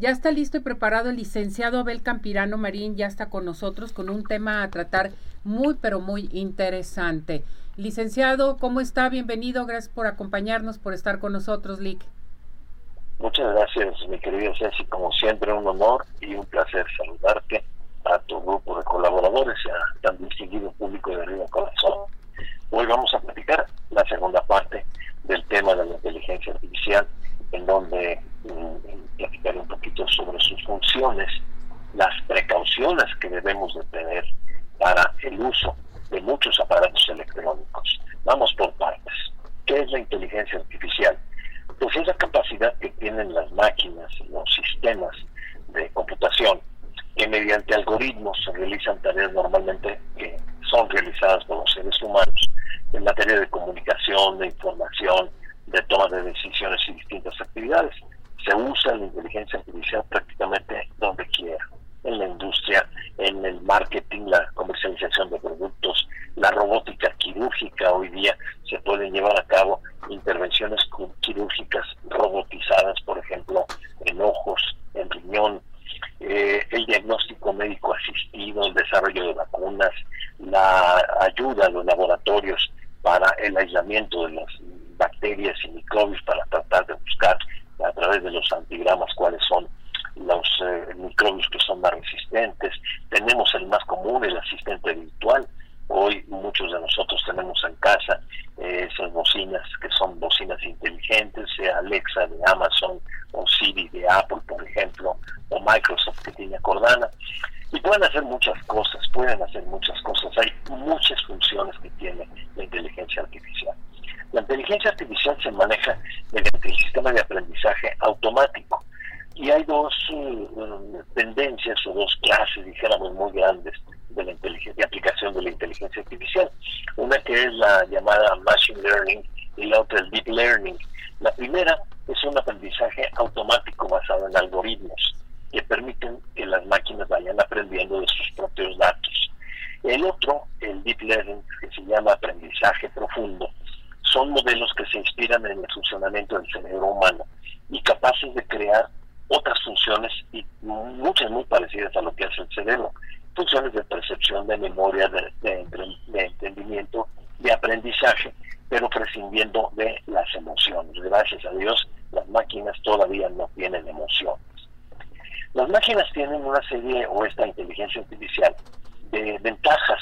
Ya está listo y preparado el licenciado Abel Campirano Marín, ya está con nosotros con un tema a tratar muy, pero muy interesante. Licenciado, ¿cómo está? Bienvenido, gracias por acompañarnos, por estar con nosotros, Lick. Muchas gracias, mi querido Ceci. Como siempre, un honor y un placer saludarte a tu grupo de colaboradores, a tan distinguido público de Río Corazón. Hoy vamos a platicar la segunda parte del tema de la inteligencia artificial, en donde mm, platicaré un poquito sobre sus funciones, las precauciones que debemos de tener para el uso de muchos aparatos electrónicos. Vamos por partes. ¿Qué es la inteligencia artificial? Pues es la capacidad que tienen las máquinas, los sistemas de computación, que mediante algoritmos se realizan tareas normalmente que son realizadas por los seres humanos en materia de comunicación, de información, de toma de decisiones y distintas actividades. Se usa la inteligencia artificial prácticamente donde quiera, en la industria, en el marketing, la comercialización de productos, la robótica quirúrgica. Hoy día se pueden llevar a cabo intervenciones quirúrgicas robotizadas, por ejemplo, en ojos, en riñón, eh, el diagnóstico médico asistido, el desarrollo de vacunas, la ayuda a los laboratorios para el aislamiento de las bacterias y microbios para tratar de buscar a de los antigramas cuáles son los eh, microbios que son más resistentes. Tenemos el más común, el asistente virtual. Hoy muchos de nosotros tenemos en casa eh, esas bocinas que son bocinas inteligentes, sea Alexa de Amazon o Siri de Apple, por ejemplo, o Microsoft que tiene Cordana. Y pueden hacer muchas cosas, pueden hacer muchas cosas. Hay muchas funciones que tiene la inteligencia artificial. La inteligencia artificial se maneja mediante el sistema de aprendizaje automático. Y hay dos eh, tendencias o dos clases, dijéramos, muy grandes de la inteligencia, de aplicación de la inteligencia artificial. Una que es la llamada Machine Learning y la otra el Deep Learning. La primera es un aprendizaje automático basado en algoritmos que permiten que las máquinas vayan aprendiendo de sus propios datos. El otro, el Deep Learning, que se llama aprendizaje profundo, son modelos que se inspiran en el funcionamiento del cerebro humano y capaces de crear otras funciones y muchas muy parecidas a lo que hace el cerebro. Funciones de percepción, de memoria, de, entendimiento, de aprendizaje, pero prescindiendo de las emociones. Gracias a Dios, las máquinas todavía no tienen emociones. Las máquinas tienen una serie, o esta inteligencia artificial, de ventajas.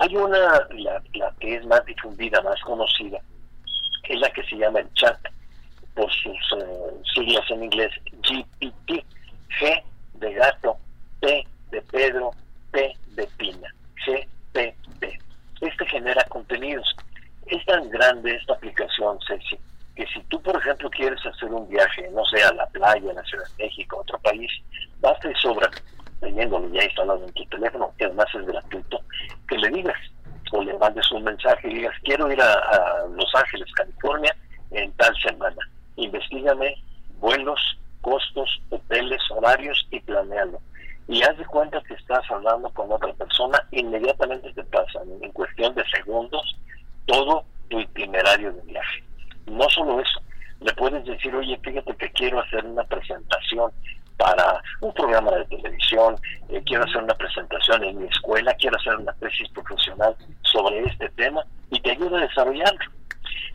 Hay una, la, la que es más difundida, más conocida, es la que se llama el chat, por sus eh, siglas en inglés, GPT, G de gato, P de Pedro, P de Pina, GPT. Este genera contenidos. Es tan grande esta aplicación, Ceci, que si tú, por ejemplo, quieres hacer un viaje, no sé, a la playa, a la Ciudad de México, a otro país, basta y sobra, teniéndolo ya instalado en tu teléfono, que además es gratuito, que le digas o le mandes un mensaje y digas, quiero ir a, Los Ángeles, California, en tal semana. Investígame vuelos, costos, hoteles, horarios y planealo. Y haz de cuenta que estás hablando con otra persona, inmediatamente te pasa en cuestión de segundos todo tu itinerario de viaje. No solo eso, le puedes decir, oye, fíjate que quiero hacer una presentación para un programa de televisión, eh, quiero hacer una presentación en mi escuela, quiero hacer una tesis profesional sobre este tema y te ayuda a desarrollarlo.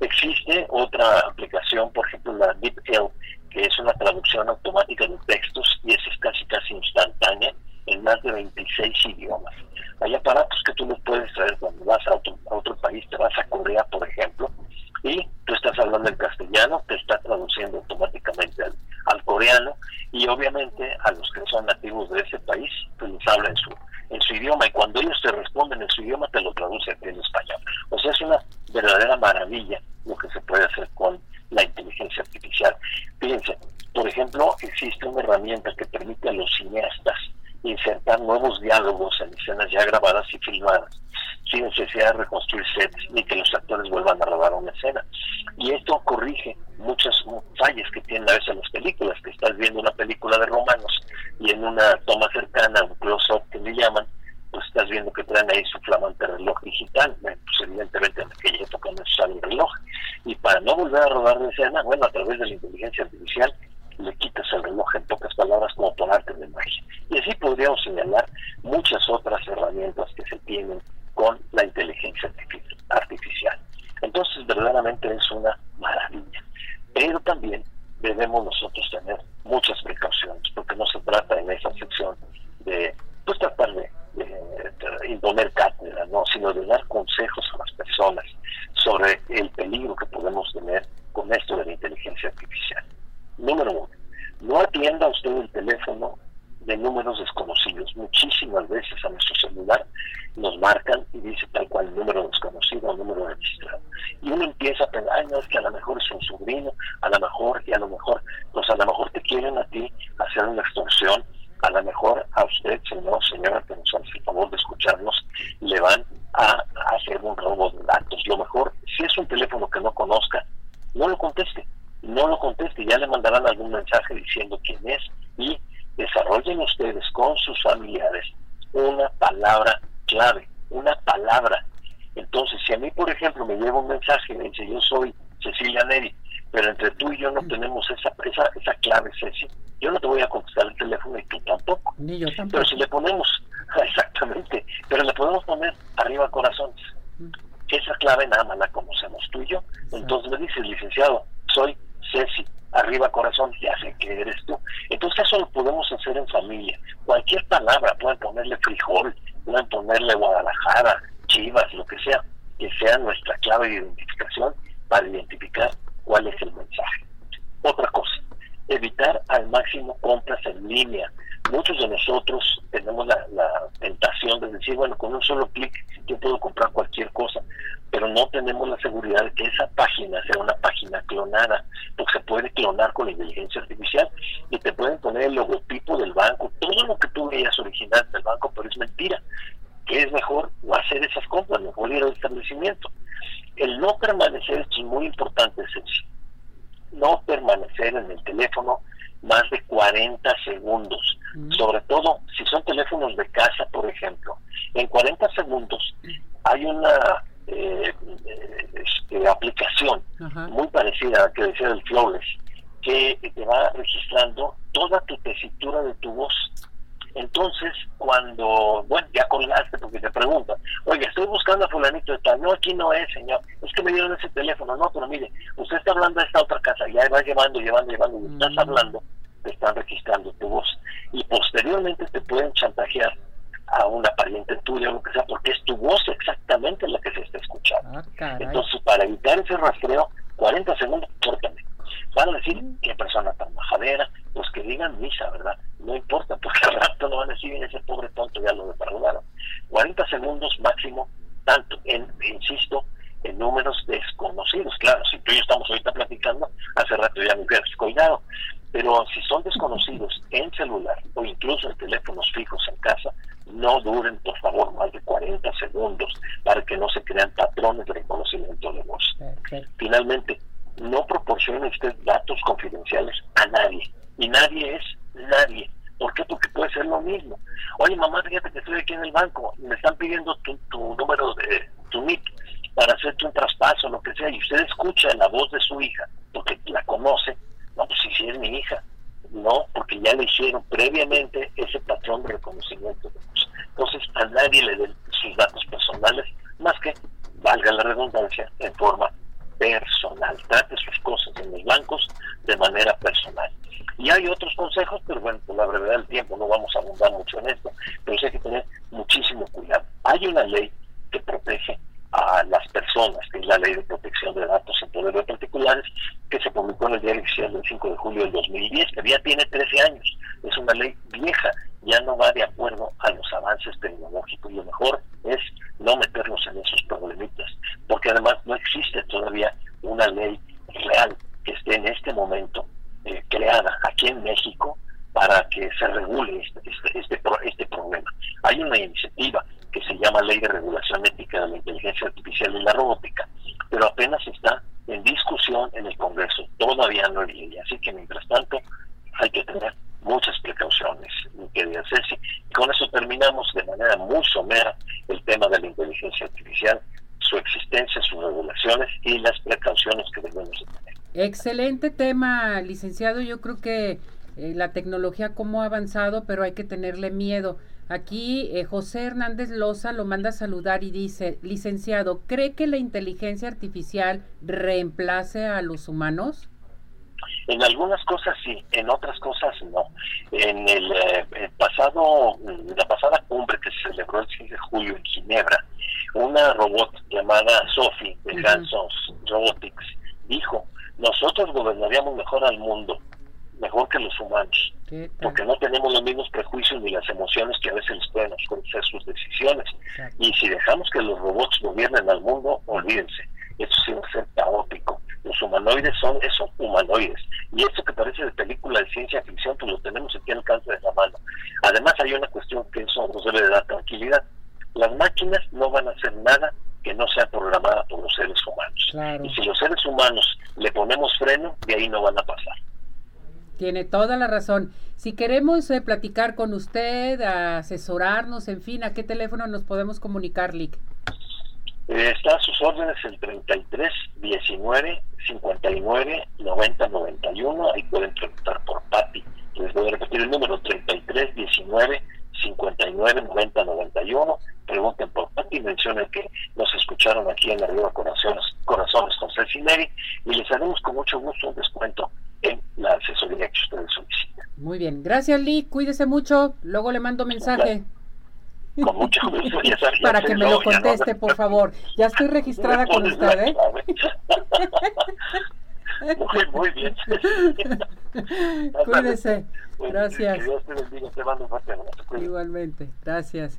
Existe otra aplicación, por ejemplo la DeepL, que es una traducción automática de textos y es casi casi instantánea en más de 26 idiomas. Hay aparatos que tú no puedes traer cuando vas a otro, a otro país, te vas a Corea, por ejemplo, y tú estás hablando en castellano, te está traduciendo automáticamente al, al coreano y obviamente a los que son nativos de ese país, pues les habla en su, en su idioma y cuando ellos te responden en su idioma te lo traduce aquí en español. O sea, es una verdadera maravilla lo que se puede hacer con la inteligencia artificial. Fíjense, por ejemplo, existe una herramienta que permite a los cineastas insertar nuevos diálogos en escenas ya grabadas y filmadas, sin necesidad de reconstruir sets ni que los actores vuelvan a grabar una escena. Y esto corrige muchas fallas que tienen a veces las películas, que estás viendo una película de romanos y en una toma cercana, un close-up que le llaman, pues estás viendo que traen ahí su flamante reloj digital. pues evidentemente en aquella época no sale el reloj. Y para no volver a rodar la escena, bueno, a través de debemos nosotros tener muchas precauciones, porque no se trata en esa sección de pues tratar de, de, de imponer cátedra, ¿no? sino de dar consejos a las personas sobre el peligro que podemos tener con esto de la inteligencia artificial. Número uno, no atienda usted el teléfono de números desconocidos. Muchísimas veces a nuestro celular nos marcan y dice tal cual número desconocido o número registrado. Y uno empieza a pensar, ay, no, es que a lo mejor es un sobrino que no conozca, no lo conteste, no lo conteste, ya le mandarán algún mensaje diciendo quién es y desarrollen ustedes con sus familiares una palabra clave, una palabra. Entonces, si a mí, por ejemplo, me llega un mensaje y me dice, yo soy Cecilia Neri, pero entre tú y yo no tenemos esa, esa, esa clave, Ceci, yo no te voy a contestar el teléfono y tú tampoco. Ni yo tampoco. Pero si le ponemos, exactamente, pero le podemos poner arriba corazones. Esa clave nada más la conocemos tú y yo. Entonces me dices, licenciado, soy Ceci, arriba corazón, ya sé que eres tú. Entonces eso lo podemos hacer en familia. Cualquier palabra, pueden ponerle frijol, pueden ponerle Guadalajara, Chivas, lo que sea, que sea nuestra clave de identificación para identificar cuál es el mensaje. Otra cosa, evitar al máximo compras en línea. Muchos de nosotros tenemos la, la tentación de decir, bueno, con un solo clic yo puedo comprar cualquier cosa, pero no tenemos la seguridad de que esa página sea una página clonada, porque se puede clonar con inteligencia artificial y te pueden poner el logotipo del banco, todo lo que tú veías original del banco, pero es mentira. ¿Qué es mejor? No hacer esas compras, mejor ir al establecimiento. El no permanecer, esto es muy importante, Ceci, no permanecer en el teléfono más de 40 segundos, sobre todo si son teléfonos de casa, por ejemplo. En 40 segundos hay una eh, este, aplicación muy parecida a la que decía del Flawless, que te va registrando toda tu tesitura de tu voz. Entonces, cuando, bueno, ya colgaste porque te preguntan, oye, estoy buscando a fulanito de tal, no, aquí no es, señor, es que me dieron ese teléfono, no, pero mire, usted está hablando de esta otra casa, ya va llevando, llevando, llevando, y estás hablando, te están registrando tu voz. Y posteriormente te pueden chantajear a una pariente tuya o lo que sea, porque es tu voz exactamente la que se escuchando. Entonces, para evitar ese rastreo, 40 segundos, córtame. Van a decir qué persona tan majadera, pues que digan misa, ¿verdad? No importa, porque al rato no van a decir, ese pobre tonto ya lo defraudaron. 40 segundos máximo, tanto en, insisto, en números desconocidos. Claro, si tú y yo estamos ahorita platicando, hace rato ya me hubieras cuidado. Pero si son desconocidos en celular o incluso en teléfonos fijos en casa, no duren, por favor, más de 40 segundos para que no se crean patrones de reconocimiento de voz. Finalmente, no proporcione usted datos confidenciales a nadie. Y nadie. ¿Por qué? Porque puede ser lo mismo. Oye, mamá, fíjate que estoy aquí en el banco, me están pidiendo tu, tu número de tu NIC para hacerte un traspaso, lo que sea, y usted escucha la voz de su hija, porque la conoce, no, pues si sí es mi hija, no, porque ya le hicieron previamente ese patrón de reconocimiento. Entonces, a nadie le den sus datos personales, más que, valga la redundancia, en forma personal. Trate sus cosas en los bancos de manera personal. Y hay otros consejos, pero bueno, por la brevedad del tiempo no vamos a abundar mucho en esto, pero sí hay que tener muchísimo cuidado. Hay una ley que protege a las personas, que es la Ley de Protección de Datos en Poder de Particulares, que se publicó en el diario oficial del 5 de julio del 2010, que ya tiene 13 años. Es una ley vieja, ya no va de acuerdo a los avances tecnológicos y lo mejor es no meternos en esos problemitas, porque además no existe todavía una ley real que esté en este momento aquí en México para que se regule este, este, este, este problema. Hay una iniciativa que se llama Ley de Regulación Ética de la Inteligencia Artificial y la Robótica, pero apenas está en discusión en el Congreso, todavía no en línea. Así que mientras tanto hay que tener muchas precauciones, mi querida Ceci. Y con eso terminamos de manera muy somera el tema de la inteligencia artificial, su existencia, sus regulaciones y las precauciones que debemos tener. Excelente tema, licenciado. Yo creo que eh, la tecnología cómo ha avanzado, pero hay que tenerle miedo. Aquí eh, José Hernández Loza lo manda a saludar y dice, licenciado, ¿cree que la inteligencia artificial reemplace a los humanos? En algunas cosas sí, en otras cosas no. En el, eh, pasado, la pasada cumbre que se celebró el 6 de julio en Ginebra, una robot llamada Sophie de Gansons Robotics dijo, nosotros gobernaríamos mejor al mundo, mejor que los humanos. porque no tenemos los mismos prejuicios ni las emociones que a veces les pueden hacer sus decisiones. Y si dejamos que los robots gobiernen al mundo, olvídense, eso sí va a ser caótico. Los humanoides son eso, humanoides. Y esto que parece de película de ciencia ficción, pues lo tenemos aquí al alcance de la mano. Además hay una cuestión que eso nos debe de dar tranquilidad. Las máquinas no van a hacer nada que no sea programada por los seres humanos. Y si los seres humanos le ponemos freno, de ahí no van a pasar. Tiene toda la razón. Si queremos eh, platicar con usted, asesorarnos, en fin, ¿a qué teléfono nos podemos comunicar, Lick? Eh, está a sus órdenes el 33 19 59 90 91. Ahí pueden preguntar por Patti. Les voy a repetir el número: 33 19 59 90 91. Pregunten por Patti. Mencionen que nos escucharon aquí en Arriba Corazones, Corazones con Ceci y les haremos con mucho gusto un descuento en la asesoría que ustedes solicitan. Muy bien. Gracias, Lee. Cuídese mucho. Luego le mando mensaje. Con mucho gusto. Para que me lo conteste, por favor. Ya estoy registrada con usted, ¿eh? Muy, muy bien. Cuídese. Gracias. Dios te bendiga. Te mando un fuerte Igualmente. Gracias.